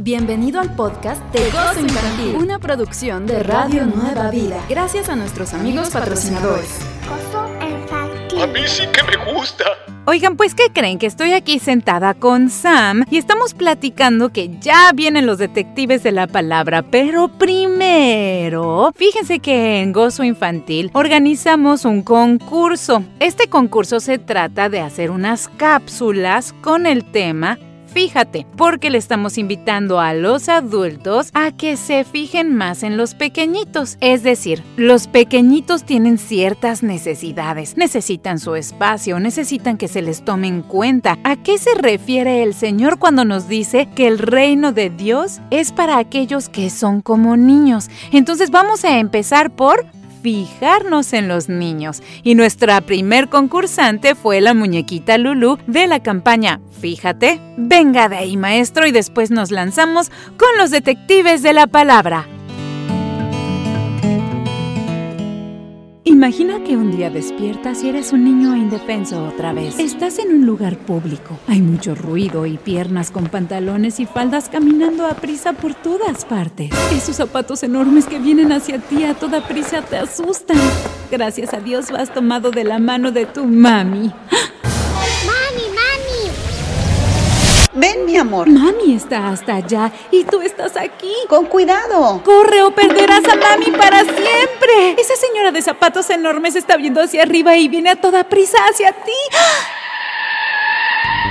Bienvenido al podcast de Gozo Infantil, una producción de Radio Nueva Vida, gracias a nuestros amigos patrocinadores. Gozo Infantil. A mí sí que me gusta. Oigan, pues, ¿qué creen? Que estoy aquí sentada con Sam y estamos platicando que ya vienen los detectives de la palabra, pero primero, fíjense que en Gozo Infantil organizamos un concurso. Este concurso se trata de hacer unas cápsulas con el tema fíjate, porque le estamos invitando a los adultos a que se fijen más en los pequeñitos. Es decir, los pequeñitos tienen ciertas necesidades, necesitan su espacio, necesitan que se les tome en cuenta. ¿A qué se refiere el Señor cuando nos dice que el reino de Dios es para aquellos que son como niños? Entonces vamos a empezar por fijarnos en los niños. Y nuestra primer concursante fue la muñequita Lulu de la campaña Fíjate, venga de ahí maestro y después nos lanzamos con los detectives de la palabra. Imagina que un día despiertas y eres un niño indefenso otra vez. Estás en un lugar público. Hay mucho ruido y piernas con pantalones y faldas caminando a prisa por todas partes. Esos zapatos enormes que vienen hacia ti a toda prisa te asustan. Gracias a Dios vas tomado de la mano de tu mami. Mami, Ven, mi amor. Mami está hasta allá y tú estás aquí. Con cuidado. Corre o perderás a mami para siempre. Esa señora de zapatos enormes está viendo hacia arriba y viene a toda prisa hacia ti.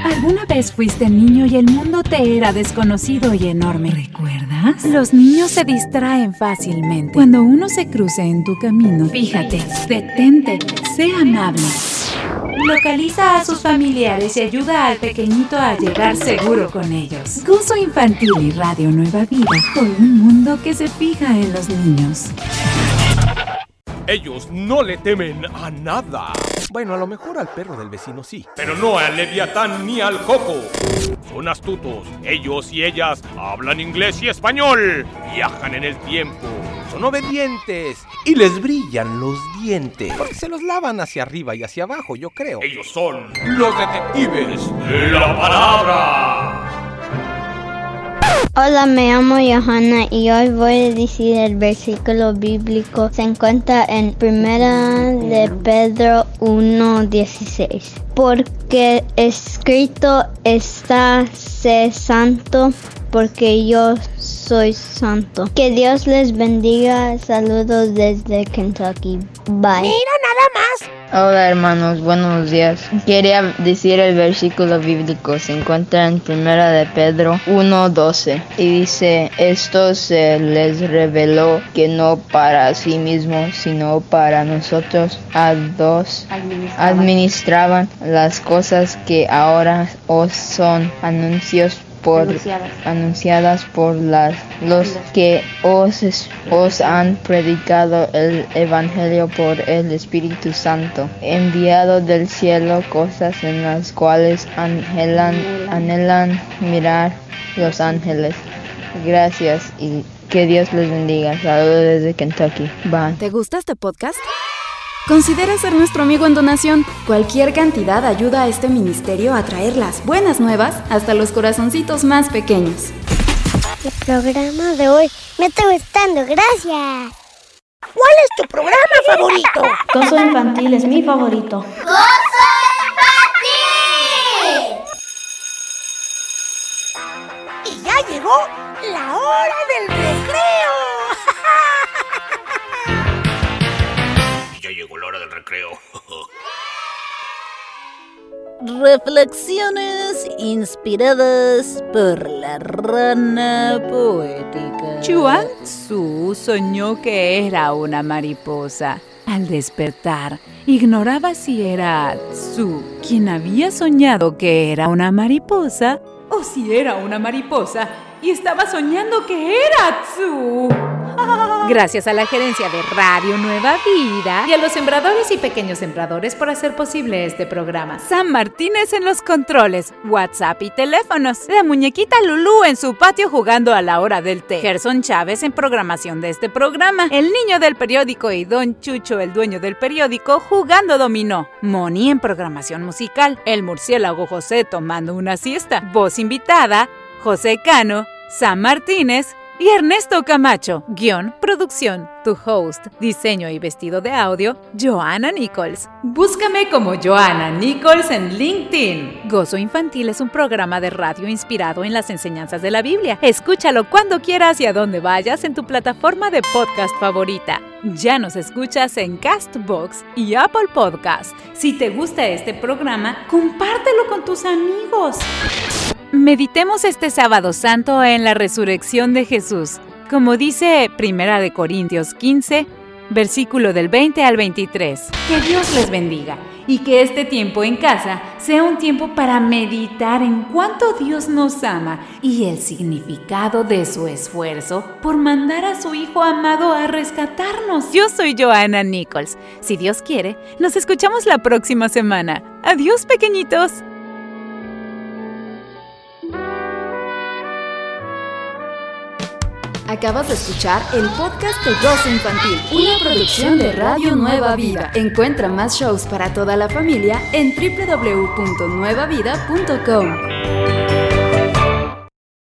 ¿Alguna vez fuiste niño y el mundo te era desconocido y enorme? ¿Recuerdas? Los niños se distraen fácilmente. Cuando uno se cruce en tu camino, fíjate, detente, sé amable. Localiza a sus familiares y ayuda al pequeñito a llegar seguro con ellos. Gozo Infantil y Radio Nueva Vida por un mundo que se fija en los niños. Ellos no le temen a nada. Bueno, a lo mejor al perro del vecino sí. Pero no al leviatán ni al coco. Son astutos. Ellos y ellas hablan inglés y español. Viajan en el tiempo. Son obedientes. Y les brillan los dientes. Porque se los lavan hacia arriba y hacia abajo, yo creo. Ellos son los detectives de la palabra. Hola, me llamo Johanna y hoy voy a decir el versículo bíblico. Se encuentra en Primera de Pedro 1:16. Porque escrito está, sé santo, porque yo soy santo. Que Dios les bendiga. Saludos desde Kentucky. Bye. Hola hermanos, buenos días. Quería decir el versículo bíblico, se encuentra en Primera de Pedro 1.12 y dice, esto se les reveló que no para sí mismos, sino para nosotros. A dos administraban las cosas que ahora os son anuncios por anunciadas, por las, los que os, han predicado el Evangelio por el Espíritu Santo, enviado del cielo cosas en las cuales anhelan, anhelan mirar los ángeles. Gracias y que Dios les bendiga. Saludos desde Kentucky. Bye. ¿Te gusta este podcast? Considera ser nuestro amigo en donación. Cualquier cantidad ayuda a este ministerio a traer las buenas nuevas hasta los corazoncitos más pequeños. El programa de hoy me está gustando. Gracias. ¿Cuál es tu programa favorito? Gozo Infantil es mi favorito. Y ya llegó la hora del recreo. Reflexiones inspiradas por la rana poética. Chuan Tzu soñó que era una mariposa. Al despertar, ignoraba si era Tzu quien había soñado que era una mariposa o si era una mariposa y estaba soñando que era Tzu. Gracias a la gerencia de Radio Nueva Vida y a los sembradores y pequeños sembradores por hacer posible este programa. San Martínez en los controles, WhatsApp y teléfonos. La muñequita Lulú en su patio jugando a la hora del té. Gerson Chávez en programación de este programa. El niño del periódico y Don Chucho, el dueño del periódico, jugando dominó. Moni en programación musical. El murciélago José tomando una siesta. Voz invitada. José Cano Sam Martínez y Ernesto Camacho. Guión, producción, tu host, diseño y vestido de audio, Joanna Nichols. Búscame como Joanna Nichols en LinkedIn. Gozo Infantil es un programa de radio inspirado en las enseñanzas de la Biblia. Escúchalo cuando quieras y a donde vayas en tu plataforma de podcast favorita. Ya nos escuchas en Castbox y Apple Podcast. Si te gusta este programa, compártelo con tus amigos. Meditemos este sábado santo en la resurrección de Jesús, como dice Primera de Corintios 15, versículo del 20 al 23. Que Dios les bendiga y que este tiempo en casa sea un tiempo para meditar en cuánto Dios nos ama y el significado de su esfuerzo por mandar a su Hijo amado a rescatarnos. Yo soy Joanna Nichols. Si Dios quiere, nos escuchamos la próxima semana. Adiós pequeñitos. Acabas de escuchar el podcast de Gozo Infantil, una producción de Radio Nueva Vida. Encuentra más shows para toda la familia en www.nuevavida.com.